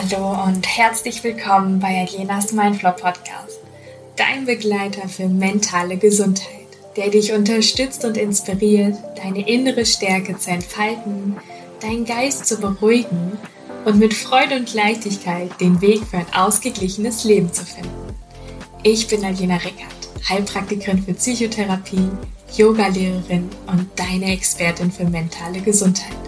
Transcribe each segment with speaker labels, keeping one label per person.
Speaker 1: Hallo und herzlich willkommen bei Alenas Mindflow Podcast, dein Begleiter für mentale Gesundheit, der dich unterstützt und inspiriert, deine innere Stärke zu entfalten, deinen Geist zu beruhigen und mit Freude und Leichtigkeit den Weg für ein ausgeglichenes Leben zu finden. Ich bin Alena Rickert, Heilpraktikerin für Psychotherapie, Yogalehrerin und deine Expertin für mentale Gesundheit.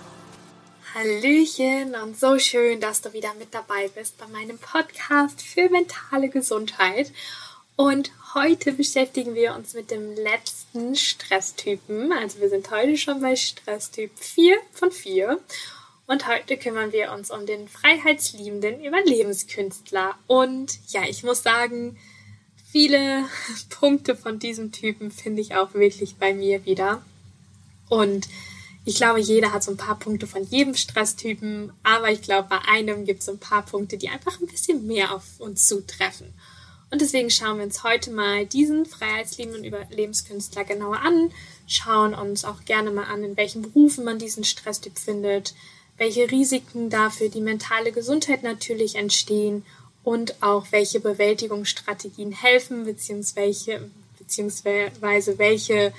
Speaker 2: Hallöchen und so schön, dass du wieder mit dabei bist bei meinem Podcast für mentale Gesundheit. Und heute beschäftigen wir uns mit dem letzten Stresstypen. Also wir sind heute schon bei Stresstyp 4 von 4. Und heute kümmern wir uns um den freiheitsliebenden Überlebenskünstler. Und ja, ich muss sagen, viele Punkte von diesem Typen finde ich auch wirklich bei mir wieder. Und ich glaube, jeder hat so ein paar Punkte von jedem Stresstypen, aber ich glaube, bei einem gibt es so ein paar Punkte, die einfach ein bisschen mehr auf uns zutreffen. Und deswegen schauen wir uns heute mal diesen freiheitsliebenden Überlebenskünstler genauer an, schauen uns auch gerne mal an, in welchen Berufen man diesen Stresstyp findet, welche Risiken dafür die mentale Gesundheit natürlich entstehen und auch welche Bewältigungsstrategien helfen, beziehungsweise, beziehungsweise welche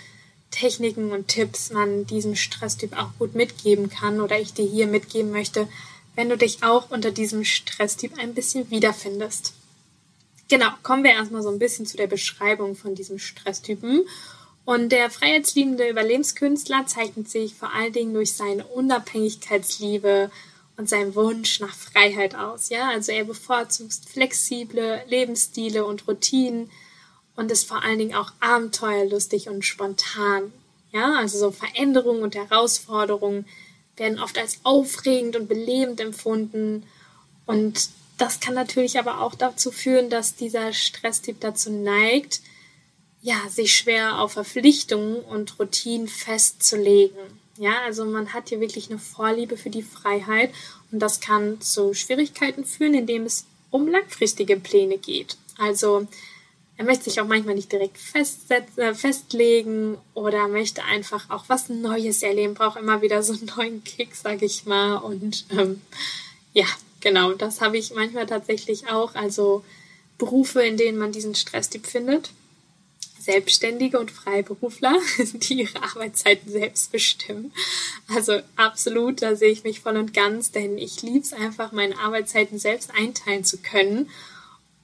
Speaker 2: Techniken und Tipps man diesem Stresstyp auch gut mitgeben kann oder ich dir hier mitgeben möchte, wenn du dich auch unter diesem Stresstyp ein bisschen wiederfindest. Genau, kommen wir erstmal so ein bisschen zu der Beschreibung von diesem Stresstypen. Und der freiheitsliebende Überlebenskünstler zeichnet sich vor allen Dingen durch seine Unabhängigkeitsliebe und seinen Wunsch nach Freiheit aus. Ja, also er bevorzugt flexible Lebensstile und Routinen, und ist vor allen Dingen auch abenteuerlustig und spontan. Ja, also so Veränderungen und Herausforderungen werden oft als aufregend und belebend empfunden und das kann natürlich aber auch dazu führen, dass dieser Stresstyp dazu neigt, ja, sich schwer auf Verpflichtungen und Routinen festzulegen. Ja, also man hat hier wirklich eine Vorliebe für die Freiheit und das kann zu Schwierigkeiten führen, indem es um langfristige Pläne geht. Also er möchte sich auch manchmal nicht direkt äh, festlegen oder möchte einfach auch was Neues erleben, braucht immer wieder so einen neuen Kick, sag ich mal. Und ähm, ja, genau, das habe ich manchmal tatsächlich auch. Also Berufe, in denen man diesen Stresstyp findet. Selbstständige und Freiberufler, die ihre Arbeitszeiten selbst bestimmen. Also absolut, da sehe ich mich voll und ganz, denn ich liebe es einfach, meine Arbeitszeiten selbst einteilen zu können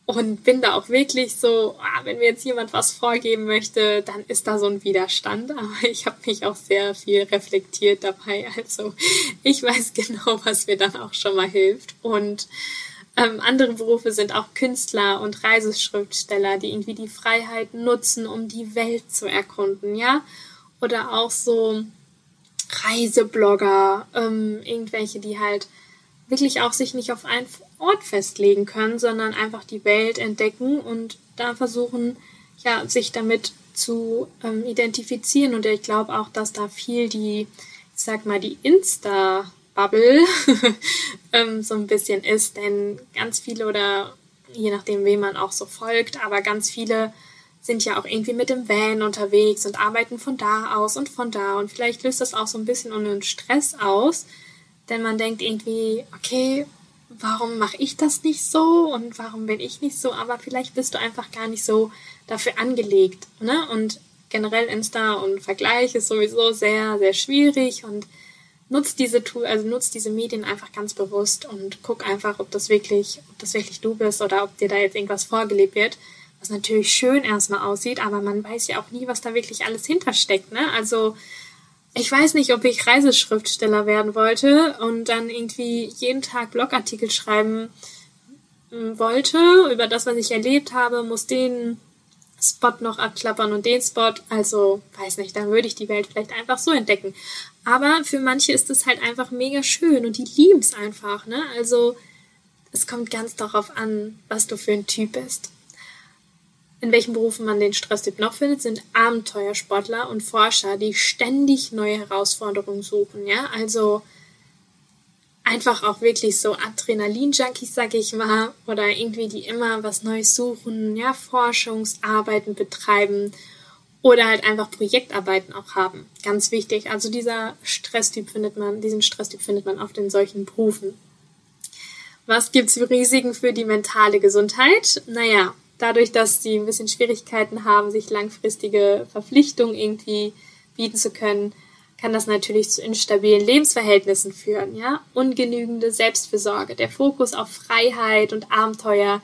Speaker 2: und bin da auch wirklich so, ah, wenn mir jetzt jemand was vorgeben möchte, dann ist da so ein Widerstand. Aber ich habe mich auch sehr viel reflektiert dabei. Also ich weiß genau, was mir dann auch schon mal hilft. Und ähm, andere Berufe sind auch Künstler und Reiseschriftsteller, die irgendwie die Freiheit nutzen, um die Welt zu erkunden, ja. Oder auch so Reiseblogger, ähm, irgendwelche, die halt wirklich auch sich nicht auf einen Ort festlegen können, sondern einfach die Welt entdecken und da versuchen, ja, sich damit zu ähm, identifizieren. Und ich glaube auch, dass da viel die, ich sag mal, die Insta-Bubble ähm, so ein bisschen ist, denn ganz viele oder je nachdem, wem man auch so folgt, aber ganz viele sind ja auch irgendwie mit dem Van unterwegs und arbeiten von da aus und von da. Und vielleicht löst das auch so ein bisschen einen Stress aus, denn man denkt irgendwie, okay, warum mache ich das nicht so und warum bin ich nicht so? Aber vielleicht bist du einfach gar nicht so dafür angelegt. Ne? Und generell Insta und Vergleich ist sowieso sehr, sehr schwierig und nutzt diese Tool, also nutzt diese Medien einfach ganz bewusst und guck einfach, ob das wirklich, ob das wirklich du bist oder ob dir da jetzt irgendwas vorgelebt wird. Was natürlich schön erstmal aussieht, aber man weiß ja auch nie, was da wirklich alles hintersteckt. Ne? Also ich weiß nicht, ob ich Reiseschriftsteller werden wollte und dann irgendwie jeden Tag Blogartikel schreiben hm, wollte über das, was ich erlebt habe, muss den Spot noch abklappern und den Spot. Also, weiß nicht, dann würde ich die Welt vielleicht einfach so entdecken. Aber für manche ist es halt einfach mega schön und die lieben es einfach, ne? Also, es kommt ganz darauf an, was du für ein Typ bist. In welchen Berufen man den Stresstyp noch findet, sind Abenteuersportler und Forscher, die ständig neue Herausforderungen suchen. Ja, also einfach auch wirklich so Adrenalin-Junkies, sag ich mal, oder irgendwie die immer was Neues suchen, ja, Forschungsarbeiten betreiben oder halt einfach Projektarbeiten auch haben. Ganz wichtig. Also dieser Stresstyp findet man, diesen Stresstyp findet man oft in solchen Berufen. Was gibt's für Risiken für die mentale Gesundheit? Naja, dadurch, dass sie ein bisschen Schwierigkeiten haben, sich langfristige Verpflichtungen irgendwie bieten zu können, kann das natürlich zu instabilen Lebensverhältnissen führen, ja? Ungenügende Selbstfürsorge, der Fokus auf Freiheit und Abenteuer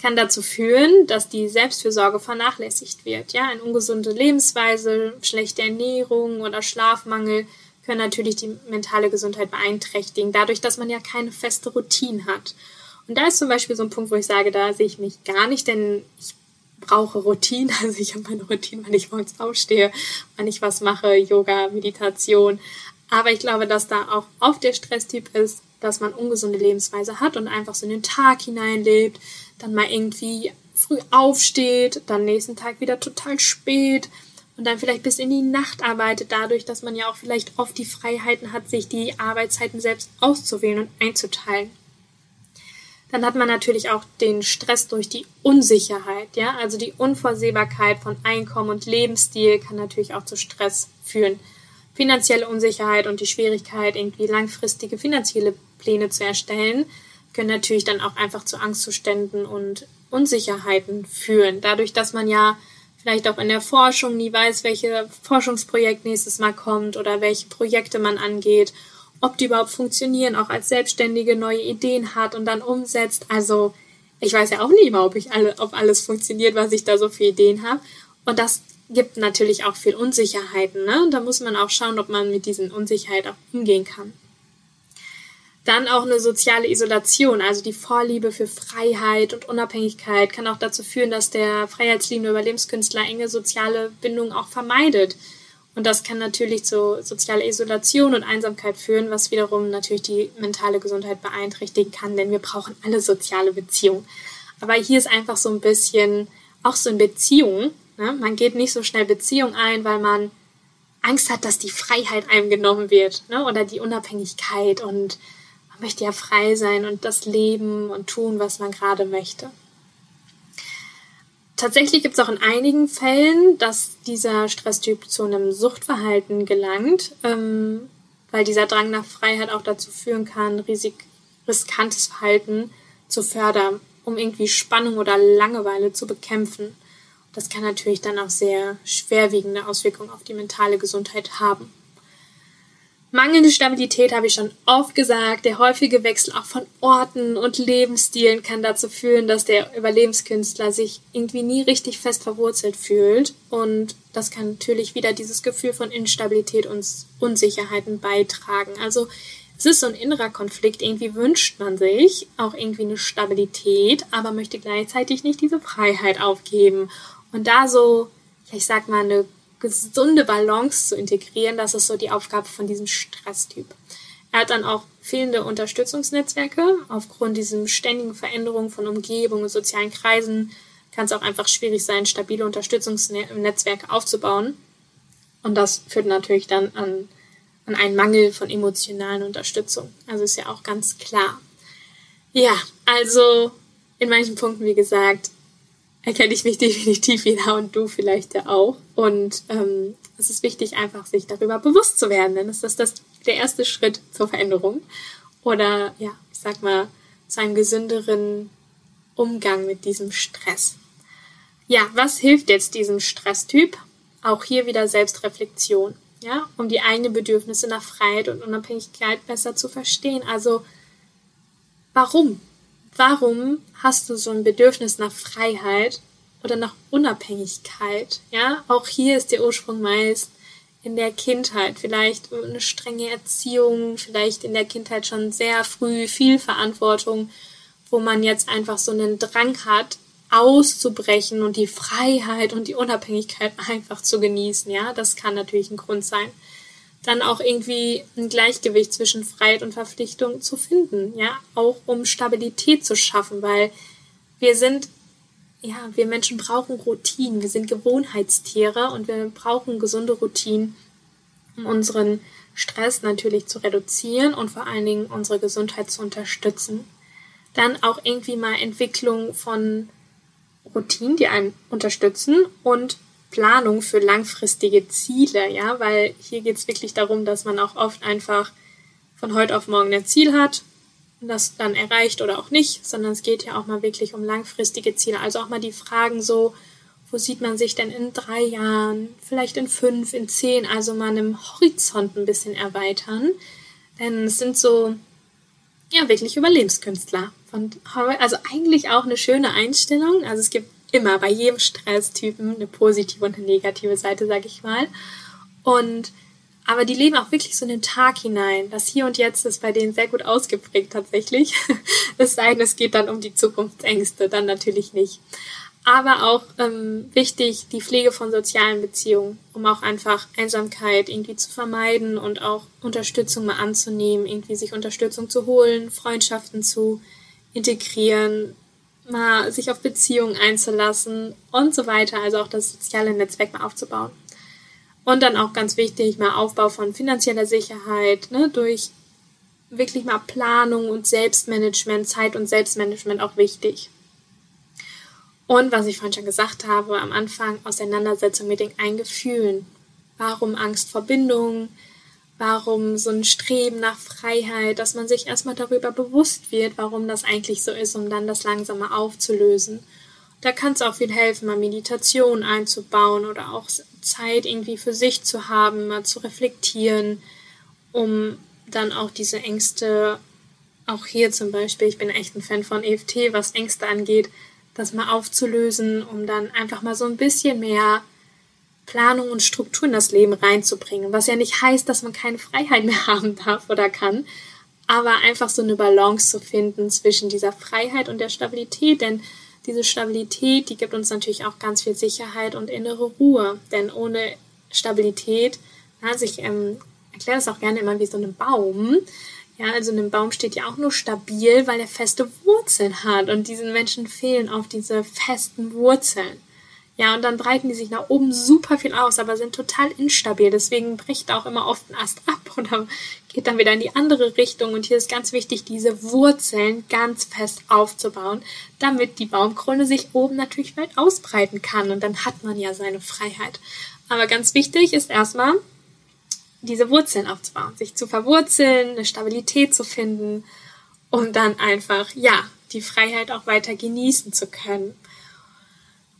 Speaker 2: kann dazu führen, dass die Selbstfürsorge vernachlässigt wird, ja? Eine ungesunde Lebensweise, schlechte Ernährung oder Schlafmangel können natürlich die mentale Gesundheit beeinträchtigen, dadurch, dass man ja keine feste Routine hat. Und da ist zum Beispiel so ein Punkt, wo ich sage, da sehe ich mich gar nicht, denn ich brauche Routine. Also ich habe meine Routine, wenn ich morgens aufstehe, wenn ich was mache, Yoga, Meditation. Aber ich glaube, dass da auch oft der Stresstyp ist, dass man ungesunde Lebensweise hat und einfach so in den Tag hineinlebt, dann mal irgendwie früh aufsteht, dann nächsten Tag wieder total spät und dann vielleicht bis in die Nacht arbeitet, dadurch, dass man ja auch vielleicht oft die Freiheiten hat, sich die Arbeitszeiten selbst auszuwählen und einzuteilen. Dann hat man natürlich auch den Stress durch die Unsicherheit, ja, also die Unvorsehbarkeit von Einkommen und Lebensstil kann natürlich auch zu Stress führen. Finanzielle Unsicherheit und die Schwierigkeit, irgendwie langfristige finanzielle Pläne zu erstellen, können natürlich dann auch einfach zu Angstzuständen und Unsicherheiten führen. Dadurch, dass man ja vielleicht auch in der Forschung nie weiß, welche Forschungsprojekt nächstes Mal kommt oder welche Projekte man angeht ob die überhaupt funktionieren, auch als Selbstständige neue Ideen hat und dann umsetzt. Also ich weiß ja auch nie immer, ob ich alle, ob alles funktioniert, was ich da so für Ideen habe. Und das gibt natürlich auch viel Unsicherheiten. Ne? Und da muss man auch schauen, ob man mit diesen Unsicherheiten auch umgehen kann. Dann auch eine soziale Isolation, also die Vorliebe für Freiheit und Unabhängigkeit kann auch dazu führen, dass der freiheitsliebende Überlebenskünstler enge soziale Bindungen auch vermeidet. Und das kann natürlich zu sozialer Isolation und Einsamkeit führen, was wiederum natürlich die mentale Gesundheit beeinträchtigen kann, denn wir brauchen alle soziale Beziehungen. Aber hier ist einfach so ein bisschen, auch so in Beziehungen, ne? man geht nicht so schnell Beziehungen ein, weil man Angst hat, dass die Freiheit einem genommen wird ne? oder die Unabhängigkeit und man möchte ja frei sein und das Leben und tun, was man gerade möchte. Tatsächlich gibt es auch in einigen Fällen, dass dieser Stresstyp zu einem Suchtverhalten gelangt, ähm, weil dieser Drang nach Freiheit auch dazu führen kann, risik riskantes Verhalten zu fördern, um irgendwie Spannung oder Langeweile zu bekämpfen. Das kann natürlich dann auch sehr schwerwiegende Auswirkungen auf die mentale Gesundheit haben. Mangelnde Stabilität habe ich schon oft gesagt. Der häufige Wechsel auch von Orten und Lebensstilen kann dazu führen, dass der Überlebenskünstler sich irgendwie nie richtig fest verwurzelt fühlt. Und das kann natürlich wieder dieses Gefühl von Instabilität und Unsicherheiten beitragen. Also es ist so ein innerer Konflikt. Irgendwie wünscht man sich auch irgendwie eine Stabilität, aber möchte gleichzeitig nicht diese Freiheit aufgeben. Und da so, ich sag mal, eine gesunde Balance zu integrieren, das ist so die Aufgabe von diesem Stresstyp. Er hat dann auch fehlende Unterstützungsnetzwerke. Aufgrund dieser ständigen Veränderung von Umgebung und sozialen Kreisen kann es auch einfach schwierig sein, stabile Unterstützungsnetzwerke aufzubauen. Und das führt natürlich dann an, an einen Mangel von emotionalen Unterstützung. Also ist ja auch ganz klar. Ja, also in manchen Punkten, wie gesagt, erkenne ich mich definitiv wieder und du vielleicht ja auch. Und ähm, es ist wichtig, einfach sich darüber bewusst zu werden, denn es ist das der erste Schritt zur Veränderung. Oder ja, ich sag mal, zu einem gesünderen Umgang mit diesem Stress. Ja, was hilft jetzt diesem Stresstyp? Auch hier wieder Selbstreflexion, ja, um die eigenen Bedürfnisse nach Freiheit und Unabhängigkeit besser zu verstehen. Also, warum? Warum hast du so ein Bedürfnis nach Freiheit oder nach Unabhängigkeit? Ja, auch hier ist der Ursprung meist in der Kindheit, vielleicht eine strenge Erziehung, vielleicht in der Kindheit schon sehr früh viel Verantwortung, wo man jetzt einfach so einen Drang hat, auszubrechen und die Freiheit und die Unabhängigkeit einfach zu genießen. Ja, das kann natürlich ein Grund sein dann auch irgendwie ein Gleichgewicht zwischen Freiheit und Verpflichtung zu finden, ja, auch um Stabilität zu schaffen, weil wir sind ja, wir Menschen brauchen Routinen. Wir sind Gewohnheitstiere und wir brauchen gesunde Routinen, um unseren Stress natürlich zu reduzieren und vor allen Dingen unsere Gesundheit zu unterstützen. Dann auch irgendwie mal Entwicklung von Routinen, die einen unterstützen und Planung für langfristige Ziele, ja, weil hier geht es wirklich darum, dass man auch oft einfach von heute auf morgen ein Ziel hat und das dann erreicht oder auch nicht, sondern es geht ja auch mal wirklich um langfristige Ziele. Also auch mal die Fragen so, wo sieht man sich denn in drei Jahren, vielleicht in fünf, in zehn, also mal einem Horizont ein bisschen erweitern. Denn es sind so, ja, wirklich Überlebenskünstler. Von, also eigentlich auch eine schöne Einstellung. Also es gibt immer bei jedem Stresstypen eine positive und eine negative Seite, sag ich mal. Und aber die leben auch wirklich so in den Tag hinein. Das Hier und Jetzt ist bei denen sehr gut ausgeprägt tatsächlich. Es sei denn, es geht dann um die Zukunftsängste, dann natürlich nicht. Aber auch ähm, wichtig die Pflege von sozialen Beziehungen, um auch einfach Einsamkeit irgendwie zu vermeiden und auch Unterstützung mal anzunehmen, irgendwie sich Unterstützung zu holen, Freundschaften zu integrieren, mal sich auf Beziehungen einzulassen und so weiter. Also auch das soziale Netzwerk mal aufzubauen. Und dann auch ganz wichtig, mal Aufbau von finanzieller Sicherheit, ne, durch wirklich mal Planung und Selbstmanagement, Zeit und Selbstmanagement auch wichtig. Und was ich vorhin schon gesagt habe, am Anfang Auseinandersetzung mit den Eingefühlen. Warum Angst vor Bindung? Warum so ein Streben nach Freiheit, dass man sich erstmal darüber bewusst wird, warum das eigentlich so ist, um dann das langsam aufzulösen. Da kann es auch viel helfen, mal Meditation einzubauen oder auch Zeit irgendwie für sich zu haben, mal zu reflektieren, um dann auch diese Ängste, auch hier zum Beispiel, ich bin echt ein Fan von EFT, was Ängste angeht, das mal aufzulösen, um dann einfach mal so ein bisschen mehr Planung und Struktur in das Leben reinzubringen. Was ja nicht heißt, dass man keine Freiheit mehr haben darf oder kann, aber einfach so eine Balance zu finden zwischen dieser Freiheit und der Stabilität, denn diese Stabilität, die gibt uns natürlich auch ganz viel Sicherheit und innere Ruhe. Denn ohne Stabilität, also ich ähm, erkläre das auch gerne immer wie so ein Baum. Ja, also ein Baum steht ja auch nur stabil, weil er feste Wurzeln hat. Und diesen Menschen fehlen auf diese festen Wurzeln. Ja, und dann breiten die sich nach oben super viel aus, aber sind total instabil. Deswegen bricht auch immer oft ein Ast ab oder geht dann wieder in die andere Richtung. Und hier ist ganz wichtig, diese Wurzeln ganz fest aufzubauen, damit die Baumkrone sich oben natürlich weit ausbreiten kann. Und dann hat man ja seine Freiheit. Aber ganz wichtig ist erstmal, diese Wurzeln aufzubauen, sich zu verwurzeln, eine Stabilität zu finden, um dann einfach, ja, die Freiheit auch weiter genießen zu können.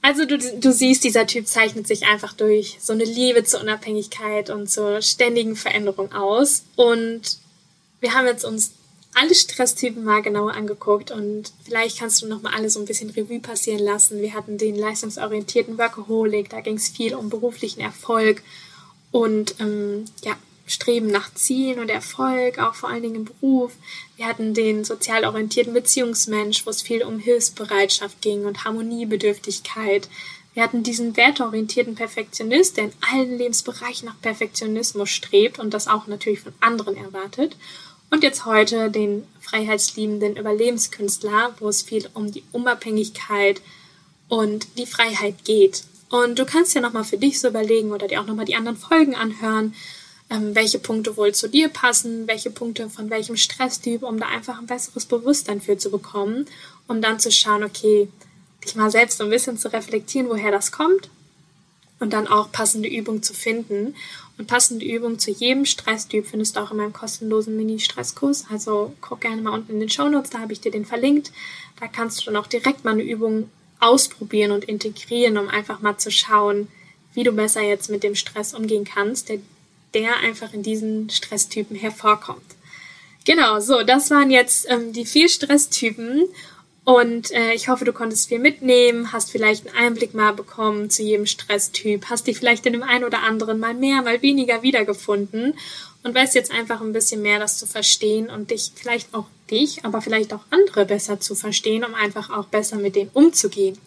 Speaker 2: Also du, du siehst, dieser Typ zeichnet sich einfach durch so eine Liebe zur Unabhängigkeit und zur ständigen Veränderung aus. Und wir haben jetzt uns alle Stresstypen mal genauer angeguckt und vielleicht kannst du noch mal alle so ein bisschen Revue passieren lassen. Wir hatten den leistungsorientierten Workaholic, da ging es viel um beruflichen Erfolg und ähm, ja, Streben nach Zielen und Erfolg, auch vor allen Dingen im Beruf. Wir hatten den sozial orientierten Beziehungsmensch, wo es viel um Hilfsbereitschaft ging und Harmoniebedürftigkeit. Wir hatten diesen werteorientierten Perfektionist, der in allen Lebensbereichen nach Perfektionismus strebt und das auch natürlich von anderen erwartet. Und jetzt heute den freiheitsliebenden Überlebenskünstler, wo es viel um die Unabhängigkeit und die Freiheit geht. Und du kannst ja nochmal für dich so überlegen oder dir auch nochmal die anderen Folgen anhören ähm, welche Punkte wohl zu dir passen, welche Punkte von welchem Stresstyp, um da einfach ein besseres Bewusstsein für zu bekommen, um dann zu schauen, okay, dich mal selbst so ein bisschen zu reflektieren, woher das kommt und dann auch passende Übungen zu finden. Und passende Übungen zu jedem Stresstyp findest du auch in meinem kostenlosen Mini-Stresskurs. Also guck gerne mal unten in den Show Notes, da habe ich dir den verlinkt. Da kannst du dann auch direkt mal eine Übung ausprobieren und integrieren, um einfach mal zu schauen, wie du besser jetzt mit dem Stress umgehen kannst, der der einfach in diesen Stresstypen hervorkommt. Genau, so, das waren jetzt ähm, die vier Stresstypen und äh, ich hoffe, du konntest viel mitnehmen, hast vielleicht einen Einblick mal bekommen zu jedem Stresstyp, hast dich vielleicht in dem einen oder anderen mal mehr, mal weniger wiedergefunden und weißt jetzt einfach ein bisschen mehr, das zu verstehen und dich vielleicht auch dich, aber vielleicht auch andere besser zu verstehen, um einfach auch besser mit denen umzugehen.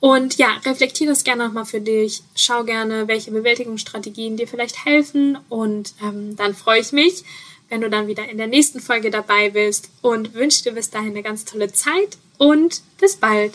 Speaker 2: Und ja, reflektiere das gerne nochmal für dich. Schau gerne, welche Bewältigungsstrategien dir vielleicht helfen. Und ähm, dann freue ich mich, wenn du dann wieder in der nächsten Folge dabei bist und wünsche dir bis dahin eine ganz tolle Zeit und bis bald.